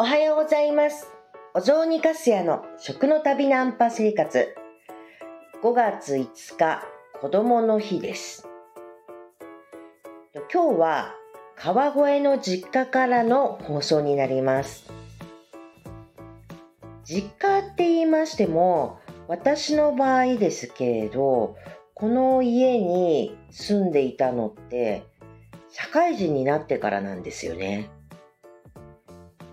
おはようございます。お雑煮かすやの食の旅ナンパ生活。5月5日、子供の日です。今日は川越の実家からの放送になります。実家って言いましても、私の場合ですけれど、この家に住んでいたのって、社会人になってからなんですよね。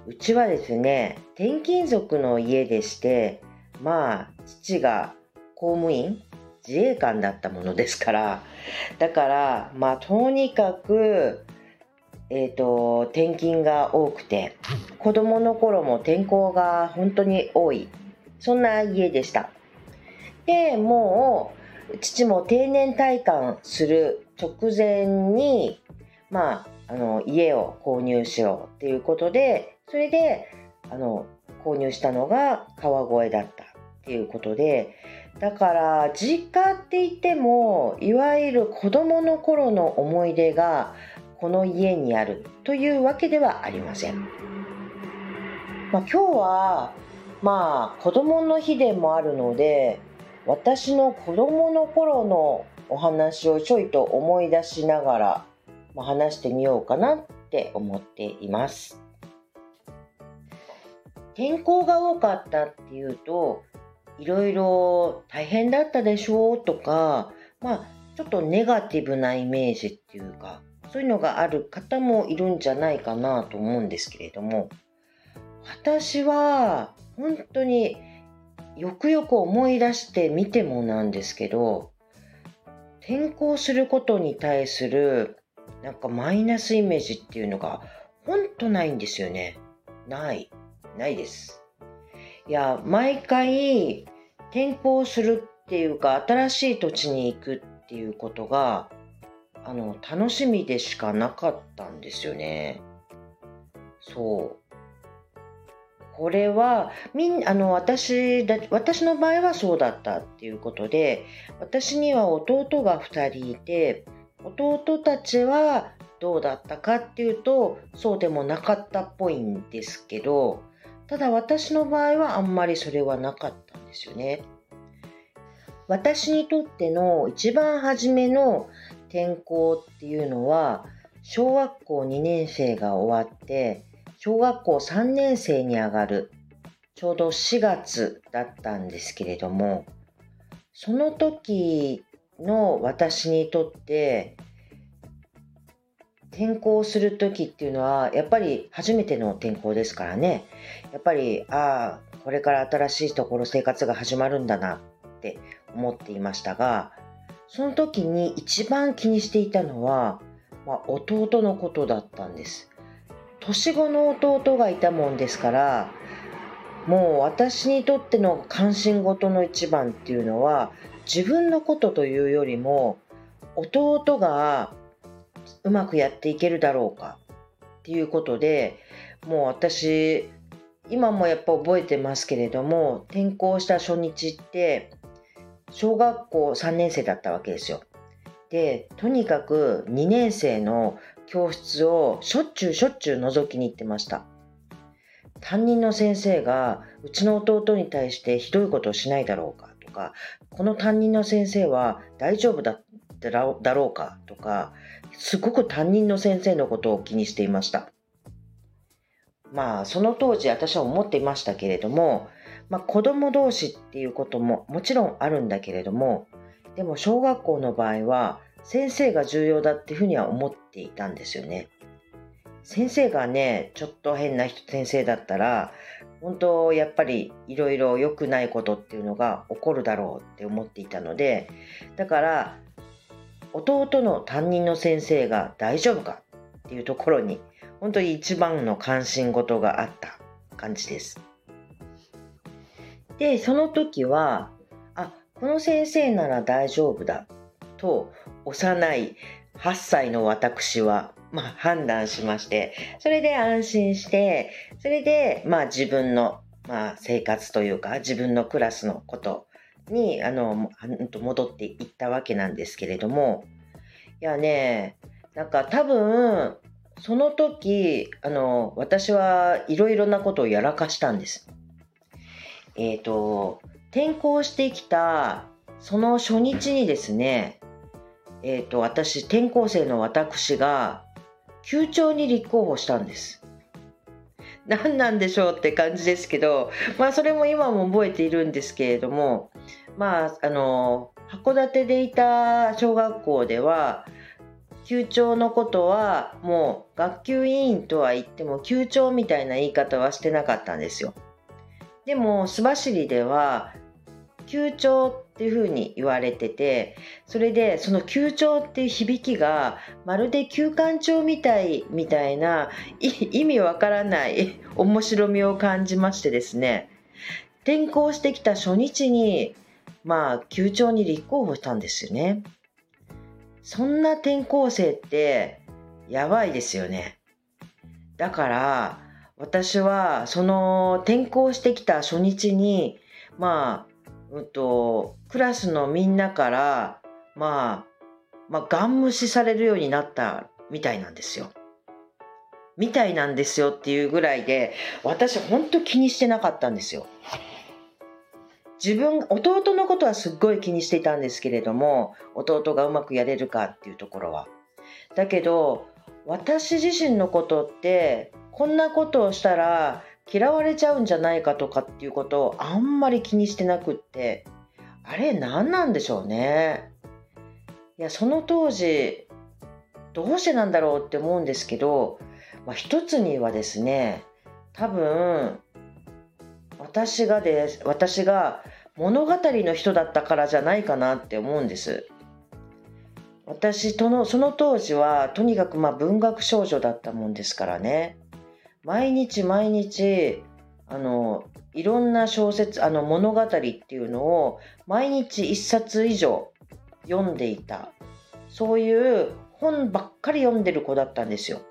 うちはですね、転勤族の家でして、まあ、父が公務員、自衛官だったものですから、だから、まあ、とにかく、えっ、と、転勤が多くて、子供の頃も転校が本当に多い、そんな家でした。で、もう、父も定年退官する直前に、まあ、あの、家を購入しようっていうことで、それで、あの、購入したのが川越だったっていうことで、だから、実家って言っても、いわゆる子供の頃の思い出が、この家にあるというわけではありません。まあ、今日は、まあ、子供の日でもあるので、私の子供の頃のお話をちょいと思い出しながら、ま、話してみようかなって思っています。天候が多かったっていうと、いろいろ大変だったでしょうとか、まあ、ちょっとネガティブなイメージっていうか、そういうのがある方もいるんじゃないかなと思うんですけれども、私は本当によくよく思い出してみてもなんですけど、転校することに対するなんかマイナスイメージっていうのが本当ないんですよね。ない。ないです。いや、毎回転校するっていうか、新しい土地に行くっていうことが、あの、楽しみでしかなかったんですよね。そう。これは、みん、あの、私だ、私の場合はそうだったっていうことで、私には弟が2人いて、弟たちはどうだったかっていうと、そうでもなかったっぽいんですけど、ただ私の場合はあんまりそれはなかったんですよね。私にとっての一番初めの転校っていうのは、小学校2年生が終わって、小学校3年生に上がる、ちょうど4月だったんですけれども、その時の私にとって、転校する時っていうのは、やっぱり初めての転校ですからね。やっぱり、ああ、これから新しいところ生活が始まるんだなって思っていましたが、その時に一番気にしていたのは、まあ、弟のことだったんです。年子の弟がいたもんですから、もう私にとっての関心事の一番っていうのは、自分のことというよりも、弟がうまくやっていけるだろうかっていうことで、もう私、今もやっぱ覚えてますけれども、転校した初日って、小学校3年生だったわけですよ。で、とにかく2年生の教室をしょっちゅうしょっちゅう覗きに行ってました。担任の先生がうちの弟に対してひどいことをしないだろうかとか、この担任の先生は大丈夫だだろうかとか、すごく担任の先生のことを気にしていました。まあ、その当時私は思っていましたけれども、まあ、子供同士っていうことももちろんあるんだけれども、でも小学校の場合は先生が重要だっていうふうには思っていたんですよね。先生がね、ちょっと変な人先生だったら、本当やっぱりいろいろ良くないことっていうのが起こるだろうって思っていたので、だから弟の担任の先生が大丈夫か？っていうところに本当に一番の関心事があった感じです。で、その時は、あ、この先生なら大丈夫だと幼い8歳の私は、まあ、判断しまして、それで安心して、それで、まあ自分の、まあ、生活というか自分のクラスのことにあの戻っていったわけなんですけれども、いやね、なんか多分、その時、あの、私はいろいろなことをやらかしたんです。えっ、ー、と、転校してきたその初日にですね、えっ、ー、と、私、転校生の私が、級長に立候補したんです。何なんでしょうって感じですけど、まあ、それも今も覚えているんですけれども、まあ、あの、函館でいた小学校では、級長のことはもう学級委員とは言っても級長みたいな言い方はしてなかったんですよ。でも須走では級長っていうふうに言われててそれでその級長っていう響きがまるで休館長みたいみたいな意味わからない面白みを感じましてですね転校してきた初日にまあ級長に立候補したんですよね。そんな転校生ってやばいですよね。だから私はその転校してきた初日にまあ、うんと、クラスのみんなからまあ、まあ、ガン無視されるようになったみたいなんですよ。みたいなんですよっていうぐらいで私本当気にしてなかったんですよ。自分弟のことはすっごい気にしていたんですけれども弟がうまくやれるかっていうところはだけど私自身のことってこんなことをしたら嫌われちゃうんじゃないかとかっていうことをあんまり気にしてなくってあれ何なんでしょうねいやその当時どうしてなんだろうって思うんですけど、まあ、一つにはですね多分私がです、私が物語の人だったからじゃないかなって思うんです。私とのその当時はとにかくま文学少女だったもんですからね毎日毎日あのいろんな小説あの物語っていうのを毎日1冊以上読んでいたそういう本ばっかり読んでる子だったんですよ。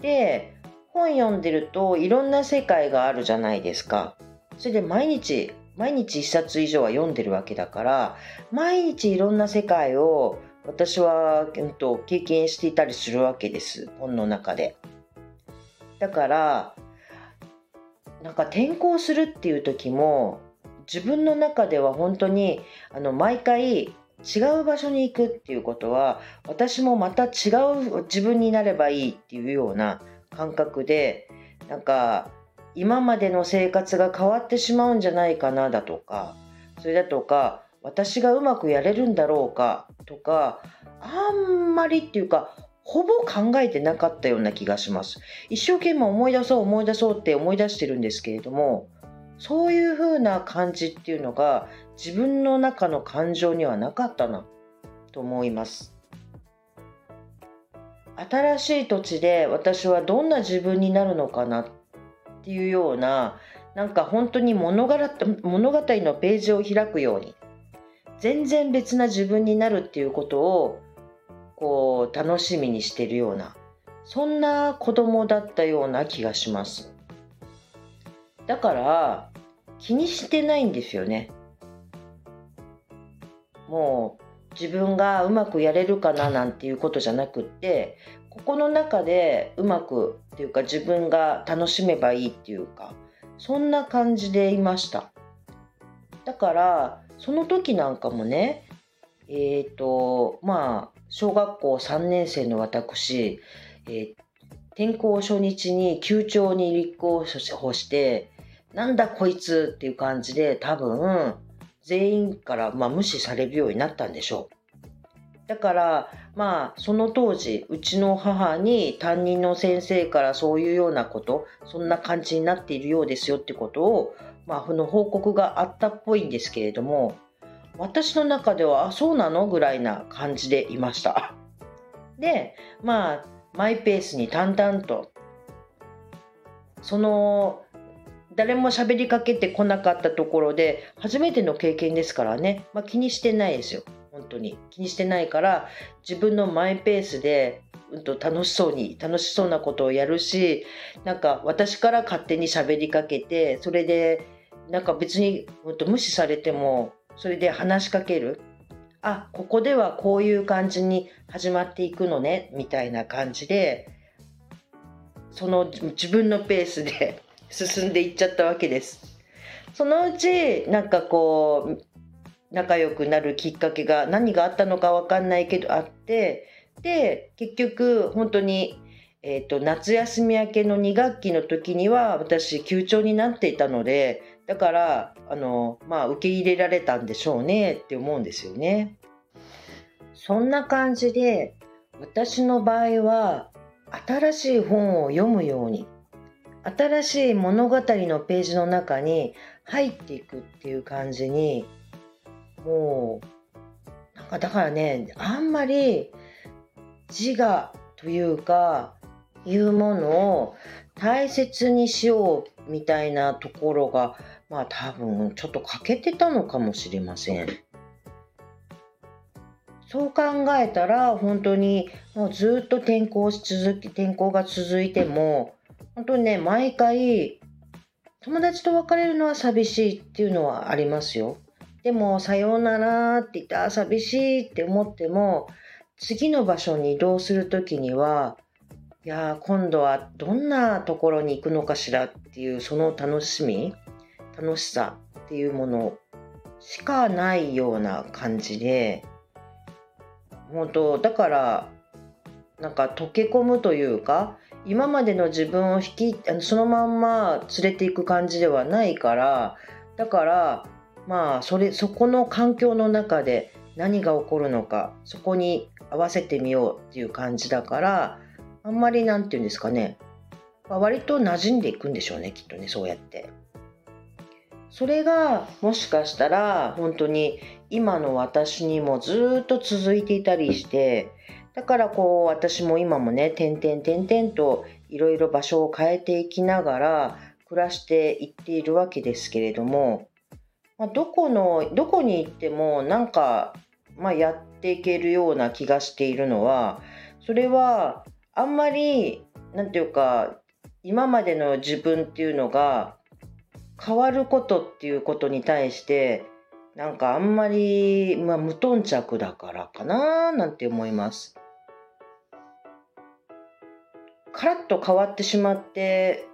で本読んでるといろんな世界があるじゃないですか。それで毎日毎日1冊以上は読んでるわけだから毎日いろんな世界を私は、えっと、経験していたりするわけです本の中で。だからなんか転校するっていう時も自分の中では本当にあの毎回違う場所に行くっていうことは私もまた違う自分になればいいっていうような感覚でなんか今までの生活が変わってしまうんじゃないかなだとかそれだとか私がうまくやれるんだろうかとかあんまりっていうかほぼ考えてなかったような気がします。一生懸命思い出そう思い出そうって思い出してるんですけれどもそういう風な感じっていうのが自分の中の感情にはなかったなと思います。新しい土地で私はどんな自分になるのかなっていうようななんか本当に物語物語のページを開くように全然別な自分になるっていうことをこう楽しみにしてるようなそんな子供だったような気がします。だから気にしてないんですよね。もう自分がうまくやれるかななんていうことじゃなくってここの中でうまくっていうか自分が楽しめばいいっていうかそんな感じでいました。だからその時なんかもねえっ、ー、とまあ小学校3年生の私、えー、転校初日に級長に立候補してなんだこいつっていう感じで多分全員からまあ無視されるようになったんでしょう。だからまあその当時うちの母に担任の先生からそういうようなことそんな感じになっているようですよってことをまあの報告があったっぽいんですけれども私の中ではあそうなの？ぐらいな感じでいました。でまあマイペースに淡々とその誰も喋りかけてこなかったところで初めての経験ですからね、まあ、気にしてないですよ。本当に。気にしてないから自分のマイペースで、うん、と楽しそうに楽しそうなことをやるしなんか私から勝手に喋りかけてそれでなんか別に、うん、と無視されてもそれで話しかけるあここではこういう感じに始まっていくのねみたいな感じでその自分のペースで 進んでいっちゃったわけです。そのうちなんかこう仲良くなるきっかけが何があったのか分かんないけどあってで結局本当に、えーと、夏休み明けの2学期の時には私休長になっていたのでだからあの、まあ、受け入れられたんでしょうねって思うんですよね。そんな感じで私の場合は新しい本を読むように新しい物語のページの中に入っていくっていう感じにもうなんかだからねあんまり自我というかいうものを大切にしようみたいなところがまあ多分ちょっと欠けてたのかもしれません。そう考えたら本当にもうずっと転校し続き転校が続いても本当にね毎回友達と別れるのは寂しいっていうのはありますよ。でもさようならって言ってあ寂しいって思っても次の場所に移動する時にはいや今度はどんなところに行くのかしらっていうその楽しみ楽しさっていうものしかないような感じで本当だからなんか溶け込むというか今までの自分を引きあのそのまんま連れていく感じではないからだからまあそれそこの環境の中で何が起こるのかそこに合わせてみようっていう感じだからあんまり何て言うんですかね、まあ、割と馴染んでいくんでしょうねきっとねそうやって。それがもしかしたら本当に今の私にもずっと続いていたりしてだからこう私も今もね点々点々といろいろ場所を変えていきながら暮らしていっているわけですけれども、まあ、どこのどこに行ってもなんか、まあ、やっていけるような気がしているのはそれはあんまり何て言うか今までの自分っていうのが変わることっていうことに対してなんかあんまり、まあ、無頓着だからかななんて思います。カラッと変わってしまって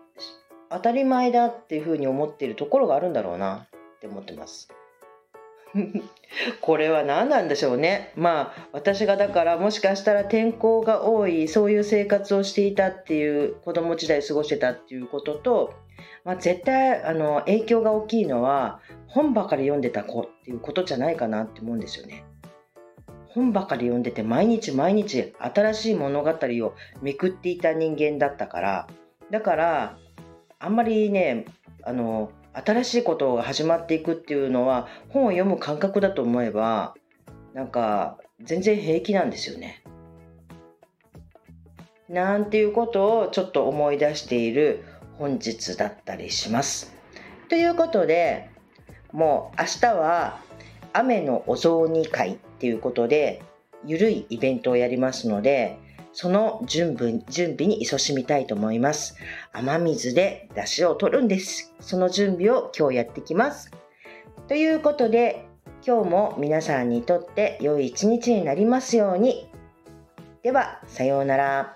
当たり前だっていうふうに思っているところがあるんだろうなって思ってます。これは何なんでしょうね。まあ私がだからもしかしたら天候が多いそういう生活をしていたっていう子供時代過ごしてたっていうこととまあ、絶対あの影響が大きいのは本ばかり読んでた子っていうことじゃないかなって思うんですよね。本ばかり読んでて毎日毎日新しい物語をめくっていた人間だったからだからあんまりねあの新しいことが始まっていくっていうのは本を読む感覚だと思えばなんか全然平気なんですよね。なんていうことをちょっと思い出している本日だったりします。ということでもう明日は雨のお雑煮会っていうことでゆるいイベントをやりますのでその準備準備に勤しみたいと思います。雨水で出汁を取るんです。その準備を今日やってきます。ということで今日も皆さんにとって良い一日になりますように。では、さようなら。